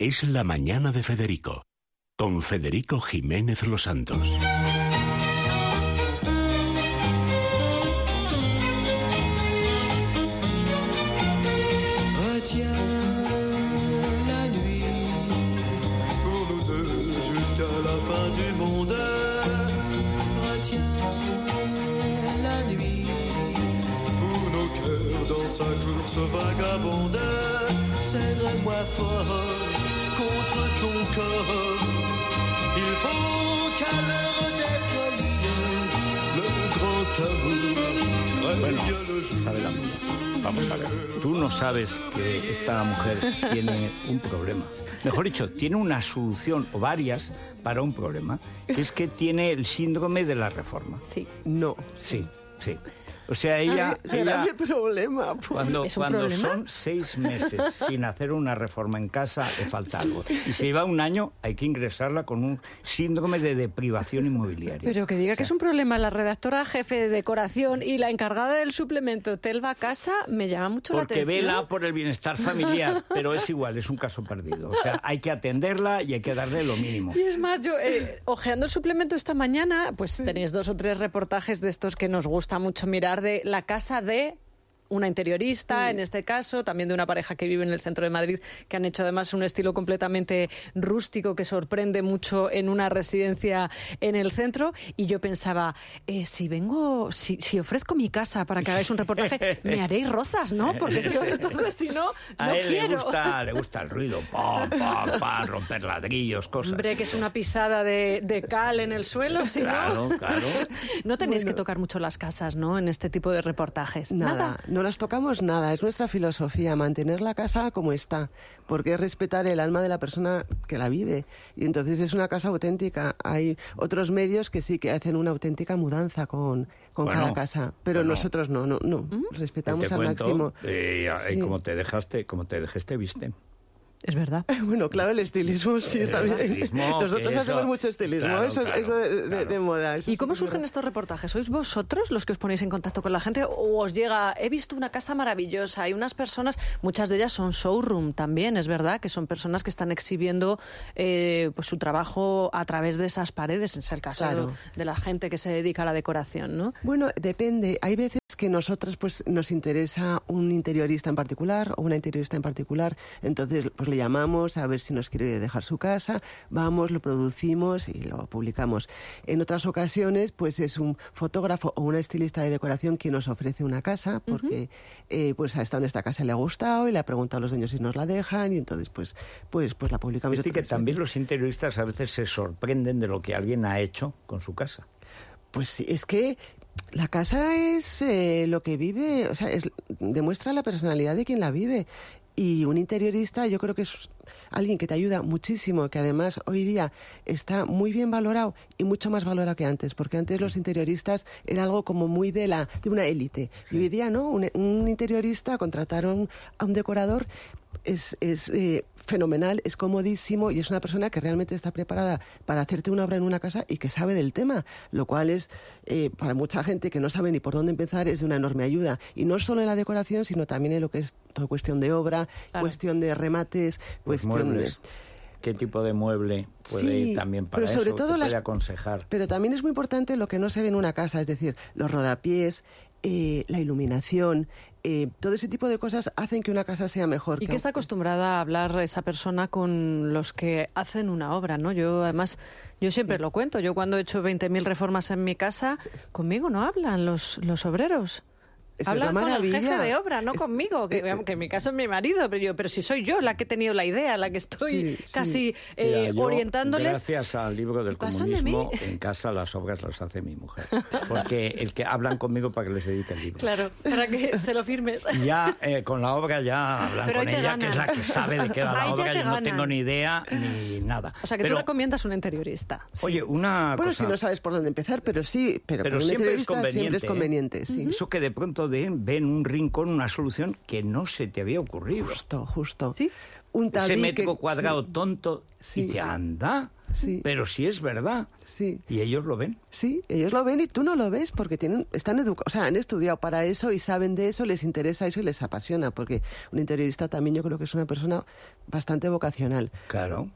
es La Mañana de Federico, con Federico Jiménez Los Santos. Retiens la nuit pour nous deux jusqu'à la fin du monde. Retiens la nuit pour nos cœurs dans sa course vagabonde. Serre-moi fort contre ton corps. Il faut qu'à l'heure des folies, le grand amour Bueno, revient le jour. sabe la mía. Vamos a ver. Tú no sabes que esta mujer tiene un problema. Mejor dicho, tiene una solución o varias para un problema, que es que tiene el síndrome de la reforma. Sí. No. Sí, sí. O sea, ella, Ay, ella problema. pues. cuando, ¿Es un cuando problema? son seis meses sin hacer una reforma en casa, le falta algo. Y si lleva un año, hay que ingresarla con un síndrome de deprivación inmobiliaria. Pero que diga O que es un problema la redactora jefe de decoración y la encargada del suplemento Telva Casa me llama mucho la Porque atención. vela por el bienestar familiar, pero es igual, es un caso perdido. O sea, hay que atenderla y hay que darle lo mínimo. Y es más, yo, eh, ojeando el suplemento esta mañana, pues tenéis dos o tres reportajes de estos que nos gusta mucho mirar de la casa de una interiorista, en este caso, también de una pareja que vive en el centro de Madrid, que han hecho además un estilo completamente rústico que sorprende mucho en una residencia en el centro. Y yo pensaba, eh, si vengo, si, si ofrezco mi casa para que hagáis un reportaje, me haréis rozas, ¿no? Porque yo entonces, si no, A no él quiero. le gusta, le gusta el ruido, romper ladrillos, cosas. Hombre, que es una pisada de, de cal en el suelo, si Claro, no. claro. No tenéis que tocar mucho las casas, ¿no? En este tipo de reportajes. Nada, no las tocamos nada. Es nuestra filosofía, mantener la casa como está, porque es respetar el alma de la persona que la vive. Y entonces es una casa auténtica. Hay otros medios que sí que hacen una auténtica mudanza con, con Bueno, cada casa, pero bueno. nosotros no, no, no. ¿Mm? Respetamos Te al cuento, máximo. eh, y Sí. como te dejaste, como te dejé, te viste. Es verdad. Bueno, claro, el estilismo sí, El también. estilismo, Nosotros que hacemos eso- mucho estilismo, claro, eso, claro, eso de, de- claro. de moda. eso ¿Y cómo surgen estos reportajes? ¿Sois vosotros los que os ponéis en contacto con la gente o os llega, he visto una casa maravillosa, hay unas personas, muchas de ellas son showroom también, es verdad, que son personas que están exhibiendo eh, pues su trabajo a través de esas paredes, es el caso Claro. de, de la gente que se dedica a la decoración, ¿no? Bueno, depende. Hay veces que nosotros pues nos interesa un interiorista en particular o una interiorista en particular, entonces pues le llamamos a ver si nos quiere dejar su casa, vamos, lo producimos y lo publicamos. En otras ocasiones pues es un fotógrafo o una estilista de decoración quien nos ofrece una casa porque eh, pues ha estado en esta casa y le ha gustado y le ha preguntado a los dueños si nos la dejan y entonces pues pues pues la publicamos. Es decir, que también los interioristas a veces se sorprenden de lo que alguien ha hecho con su casa. Pues sí, es que la casa es eh, lo que vive, o sea, es- demuestra la personalidad de quien la vive. Y un interiorista yo creo que es alguien que te ayuda muchísimo, que además hoy día está muy bien valorado y mucho más valorado que antes, porque antes los interioristas era algo como muy de la de una élite. Y hoy día no, un, un interiorista contrataron a un decorador es, es eh, fenomenal, es comodísimo y es una persona que realmente está preparada para hacerte una obra en una casa y que sabe del tema, lo cual es, eh, para mucha gente que no sabe ni por dónde empezar, es de una enorme ayuda. Y no solo en la decoración, sino también en lo que es toda cuestión de obra, Claro. cuestión de remates, Los cuestión muebles. de... ¿Qué tipo de mueble puede Sí, ir también para pero sobre eso? todo ¿Te puede las- aconsejar? Pero también es muy importante lo que no se ve en una casa, es decir, los rodapiés, eh, la iluminación, eh, todo ese tipo de cosas hacen que una casa sea mejor. ¿Y que está acostumbrada a hablar esa persona con los que hacen una obra, no? Yo, además, yo siempre lo cuento. Yo cuando he hecho 20.000 reformas en mi casa, conmigo no hablan los, los obreros. Esa es la Hablan con el jefe maravilla. de obra, no Es- conmigo, que, eh, que en mi caso es mi marido, pero yo, pero si soy yo la que he tenido la idea, la que estoy Sí, sí. casi eh, Mira, yo, orientándoles. Gracias al libro del pasan de comunismo, en casa las obras las hace mi mujer. Porque el que hablan conmigo para que les dedique el libro. Claro, para que se lo firmes. Y ya eh, con la obra ya hablan Pero con ella, que es la que sabe de qué va la obra. Yo no tengo ni idea ni nada. O sea, que Pero, tú recomiendas un interiorista. Oye, una Bueno, cosa... si no sabes por dónde empezar, pero sí, pero, Pero siempre es interiorista conveniente. siempre es ¿eh? conveniente, sí. Eso que de pronto de, ven un rincón una solución que no se te había ocurrido. Justo, justo. ¿Sí? Un Ese tabique- metro cuadrado sí. tonto. Sí. Y dice, anda. Sí. pero sí es verdad. Sí. Y ellos lo ven. Sí, ellos lo ven y tú no lo ves porque tienen, están educados, o sea, han estudiado para eso y saben de eso, les interesa eso y les apasiona, porque un interiorista también yo creo que es una persona bastante vocacional Claro.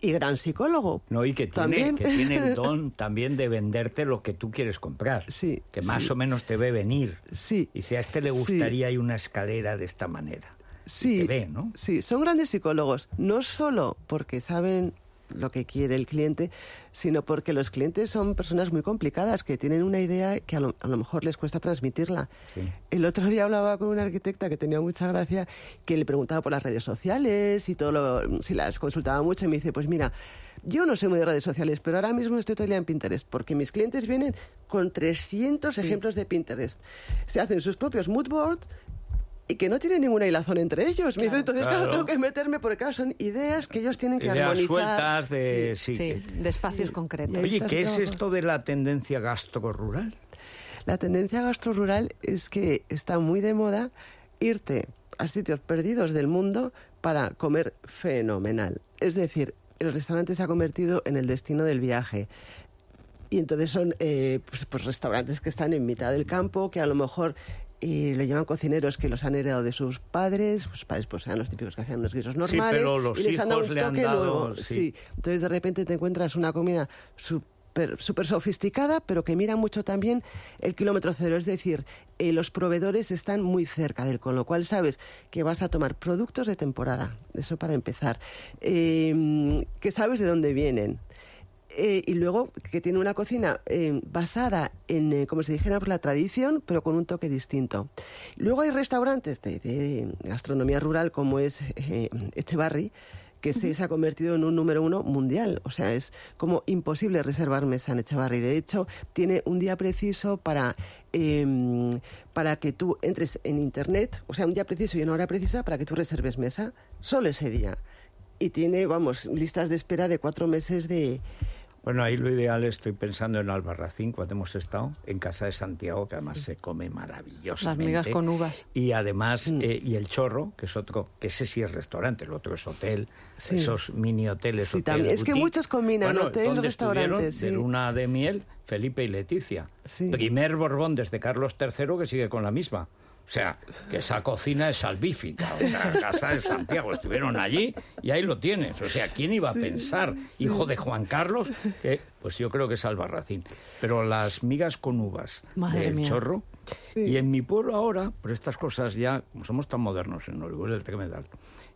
y gran psicólogo. No, y que tiene, También. que tiene el don también de venderte lo que tú quieres comprar. Sí, Que más sí. o menos te ve venir. Sí. Y si a este le Sí. gustaría hay una escalera de esta manera. Y Sí, te ve, ¿no? sí, son grandes psicólogos, no solo porque saben lo que quiere el cliente, sino porque los clientes son personas muy complicadas que tienen una idea que a lo, a lo mejor les cuesta transmitirla. Sí. El otro día hablaba con una arquitecta que tenía mucha gracia, que le preguntaba por las redes sociales y todo lo, si las consultaba mucho y me dice, pues mira, yo no soy muy de redes sociales, pero ahora mismo estoy día en Pinterest, porque mis clientes vienen con 300 ejemplos de Pinterest. Se hacen sus propios mood boards y que no tienen ninguna hilazón entre ellos. Me dice, entonces, claro, Claro. tengo que meterme porque, claro, son ideas que ellos tienen que Ideas armonizar. sueltas de... Sí. sí, Sí, que- de espacios Sí. concretos. Oye, ¿qué es esto de la tendencia gastro-rural? La tendencia gastrorural es que está muy de moda irte a sitios perdidos del mundo para comer fenomenal. Es decir, el restaurante se ha convertido en el destino del viaje. Y entonces son eh, pues, pues restaurantes que están en mitad del campo, que a lo mejor eh, lo llaman cocineros que los han heredado de sus padres. Sus padres pues eran los típicos que hacían unos guisos normales. pero los y les han dado hijos un le han toque dado- nuevo. sí. sí. Entonces de repente te encuentras una comida súper súper sofisticada, pero que mira mucho también el kilómetro cero. Es decir, eh, los proveedores están muy cerca del, con lo cual sabes que vas a tomar productos de temporada. Eso para empezar. Eh, que sabes de dónde vienen. Eh, y luego que tiene una cocina eh, basada en, eh, como se dijera, por la tradición, pero con un toque distinto. Luego hay restaurantes de, de gastronomía rural como es eh, Echevarri, que se, se ha convertido en un número uno mundial. O sea, es como imposible reservar mesa en Echevarri. De hecho, tiene un día preciso para, eh, para que tú entres en Internet, o sea, un día preciso y una hora precisa para que tú reserves mesa, solo ese día. Y tiene, vamos, listas de espera de cuatro meses de... Bueno, ahí lo ideal estoy pensando en Albarracín, cuando hemos estado en Casa de Santiago, que además se come maravillosamente. Las migas con uvas. Y además, Mm. eh, y el chorro, que es otro, que ese sí es restaurante, el otro es hotel, Sí. esos mini hoteles. Sí, también. Es que muchos combinan Bueno, hotel, ¿dónde restaurante, estuvieron? sí. De luna de miel, Felipe y Leticia. Sí. Primer Borbón desde Carlos III que sigue con la misma. O sea, que esa cocina es salvífica. O sea, Casa de Santiago. Estuvieron allí y ahí lo tienes. O sea, ¿quién iba a pensar, hijo de Juan Carlos? Que, pues yo creo que es Albarracín. Pero las migas con uvas Madre del mía. chorro. Y en mi pueblo ahora, por estas cosas ya, como somos tan modernos en Orihuela del Tremedal,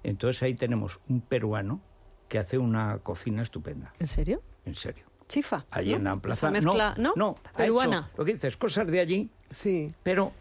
entonces ahí tenemos un peruano que hace una cocina estupenda. ¿En serio? En serio. Chifa. Allí ¿no? en la plaza. Esa mezcla, ¿no? Peruana. hecho lo que dices, cosas de allí, Sí, pero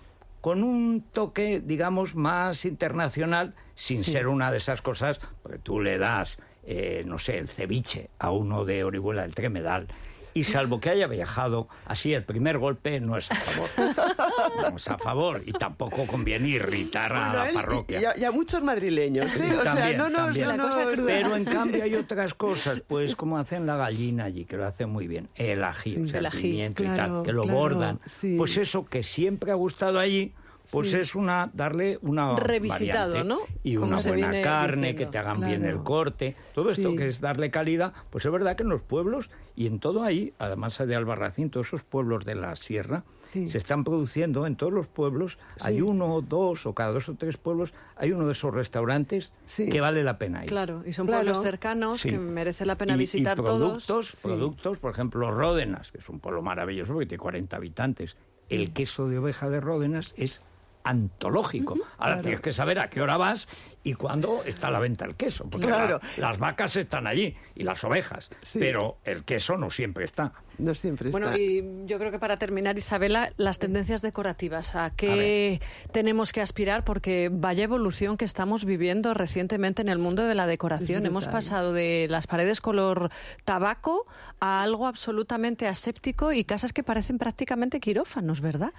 con un toque, digamos, más internacional, sin ser una de esas cosas, porque tú le das, eh, no sé, el ceviche a uno de Orihuela del Tremedal. Y salvo que haya viajado, así el primer golpe no es a favor. Es a favor. Y tampoco conviene irritar a Bueno, la parroquia. Y, y a, y a muchos madrileños, ¿sí? O sea, no nos... no cruda. Pero en Sí. cambio hay otras cosas, pues como hacen la gallina allí, que lo hacen muy bien, el ají, o sea, El el, ají, pimiento y claro, tal, que lo claro, bordan. sí. Pues eso que siempre ha gustado allí, pues Sí. es una darle una Revisitado, variante. ¿no? Y Como una buena carne, diciendo. que te hagan bien el corte, todo esto Sí. que es darle calidad, pues es verdad que en los pueblos y en todo ahí, además de Albarracín, todos esos pueblos de la sierra, Sí. se están produciendo en todos los pueblos, hay uno o dos o cada dos o tres pueblos, hay uno de esos restaurantes Sí. que vale la pena ir. Claro, y son Claro. pueblos cercanos Sí. que merece la pena Y- visitar y todos. productos, productos, por ejemplo, Ródenas, que es un pueblo maravilloso porque tiene 40 habitantes. El queso de oveja de Ródenas es antológico. Ahora tienes que saber a qué hora vas y cuándo está a la venta el queso. Porque Claro. la- las vacas están allí y las ovejas, Sí. pero el queso no siempre está. No siempre está. Bueno, y yo creo que para terminar, Isabela, las tendencias decorativas, ¿a qué tenemos que aspirar? Porque vaya evolución que estamos viviendo recientemente en el mundo de la decoración. Hemos pasado de las paredes color tabaco a algo absolutamente aséptico y casas que parecen prácticamente quirófanos, ¿verdad?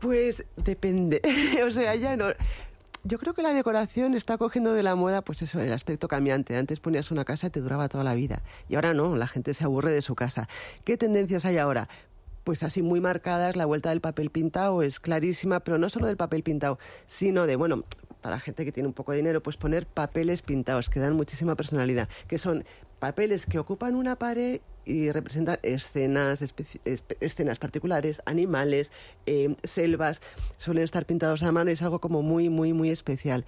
Pues depende. o sea, ya no. Yo creo que la decoración está cogiendo de la moda, pues eso, el aspecto cambiante. Antes ponías una casa y te duraba toda la vida. Y ahora no, la gente se aburre de su casa. ¿Qué tendencias hay ahora? Pues así muy marcadas, la vuelta del papel pintado es clarísima, pero no solo del papel pintado, sino de, bueno, para gente que tiene un poco de dinero, pues poner papeles pintados, que dan muchísima personalidad, que son papeles que ocupan una pared y representan escenas, escenas particulares, animales, eh, selvas, suelen estar pintados a mano y es algo como muy, muy, muy especial.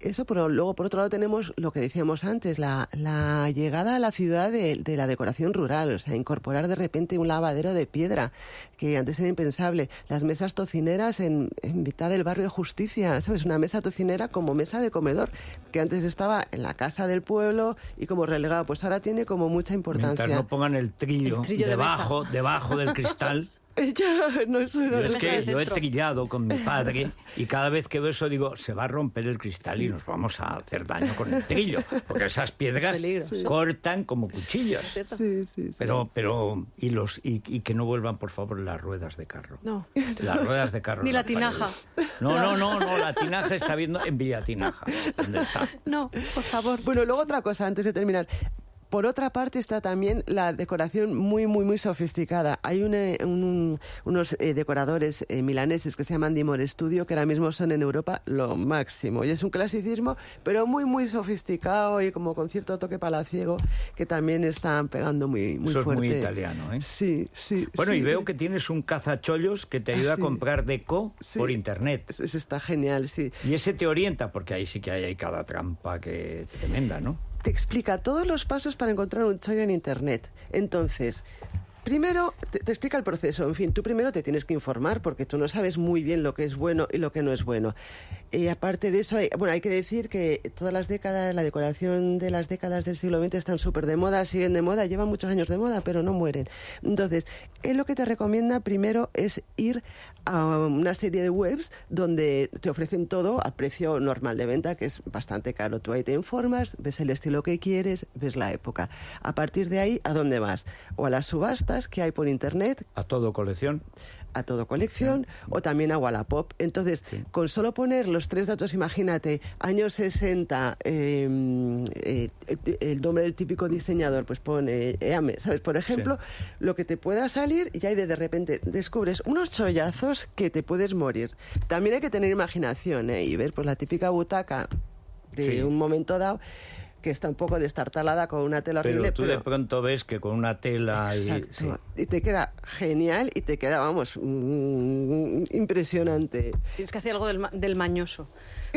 Eso, pero luego por otro lado tenemos lo que decíamos antes, la, la llegada a la ciudad de, de la decoración rural, o sea, incorporar de repente un lavadero de piedra, que antes era impensable, las mesas tocineras en, en mitad del barrio de Justicia, ¿sabes? Una mesa tocinera como mesa de comedor, que antes estaba en la casa del pueblo y como relegado, pues ahora tiene como mucha importancia. Mientras no pongan el trillo, El trillo de debajo, debajo del cristal. Ya, no, Yo no es que lo he trillado con mi padre y cada vez que veo eso digo, se va a romper el cristal y nos vamos a hacer daño con el trillo, porque esas piedras sí. cortan como cuchillos. Sí, sí, sí. Pero, pero, y los, y, y que no vuelvan, por favor, las ruedas de carro. No. Las ruedas de carro. Ni la tinaja. paredes. No, no, no, no, la tinaja está viendo en Villatinaja. ¿Dónde está? No, por favor. Bueno, luego otra cosa, antes de terminar. Por otra parte está también la decoración muy, muy, muy sofisticada. Hay un, un- unos eh, decoradores eh, milaneses que se llaman Dimor Studio, que ahora mismo son en Europa lo máximo. Y es un clasicismo, pero muy, muy sofisticado y como con cierto toque palaciego, que también están pegando muy, muy Eso es fuerte. muy italiano, ¿eh? Sí, sí. Bueno, sí. y veo que tienes un cazachollos que te Ah, ayuda sí. a comprar deco Sí. por internet. Eso está genial, sí. Y ese te orienta, porque ahí sí que hay, hay cada trampa que tremenda, ¿no? Te explica todos los pasos para encontrar un chollo en Internet. Entonces, primero te, te explica el proceso. En fin, tú primero te tienes que informar porque tú no sabes muy bien lo que es bueno y lo que no es bueno. Y aparte de eso, hay, bueno, hay que decir que todas las décadas, la decoración de las décadas del siglo XX están súper de moda, siguen de moda, llevan muchos años de moda, pero no mueren. Entonces, él lo que te recomienda primero es ir a una serie de webs donde te ofrecen todo al precio normal de venta, que es bastante caro. Tú ahí te informas, ves el estilo que quieres, ves la época. A partir de ahí, ¿a dónde vas? O a las subastas que hay por internet, A todo colección. a todo colección o también a Wallapop. Entonces, con solo poner los tres datos, imagínate, años 60, eh, eh, el- nombre del típico diseñador, pues pone EAME, ¿sabes? Por ejemplo, lo que te pueda salir y ahí de, de repente descubres unos chollazos que te puedes morir. También hay que tener imaginación ¿eh? y ver pues la típica butaca de Sí. un momento dado que está un poco destartalada con una tela Pero horrible. tú de pronto ves que con una tela y... Exacto. sí. Y te queda genial y te queda, vamos, mm, impresionante. Tienes que hacer algo del, ma- del mañoso.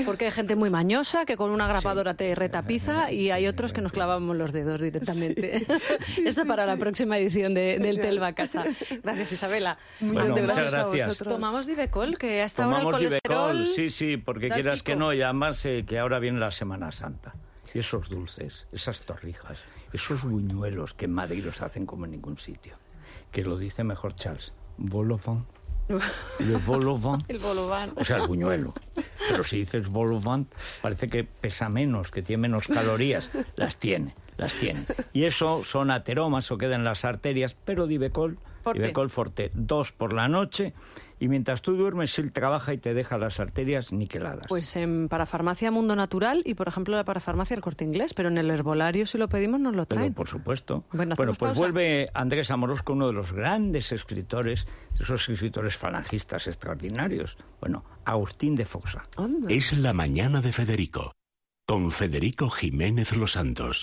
Porque hay gente muy mañosa que con una grapadora te retapiza y hay otros que nos clavamos los dedos directamente. Esto sí, para la sí. próxima edición de, del. Telva casa. Gracias, Isabela. Bueno, muchas gracias a gracias. vosotros. Tomamos Divecol, que hasta ahora el Tomamos colesterol... Divecol, sí, sí, porque quieras que pico. no, y además eh, que ahora viene la Semana Santa. Y esos dulces, esas torrijas, esos buñuelos que en Madrid los hacen como en ningún sitio. Que lo dice mejor Charles. Volovant. Le volovant. El bolobán. O sea, el buñuelo. Pero si dices volovant, parece que pesa menos, que tiene menos calorías. Las tiene, las tiene. Y eso son ateromas o quedan en las arterias, pero Divecol, Forte. Divecol Forte, dos por la noche. Y mientras tú duermes, él trabaja y te deja las arterias niqueladas. Pues en Parafarmacia Mundo Natural y, por ejemplo, la Parafarmacia El Corte Inglés, pero en el herbolario, si lo pedimos, nos lo Pero traen. por supuesto. Bueno, Bueno, pues pausa. vuelve Andrés Amorosco, uno de los grandes escritores, esos escritores falangistas extraordinarios. Bueno, Agustín de Foxa. Es la mañana de Federico, con Federico Jiménez Los Santos.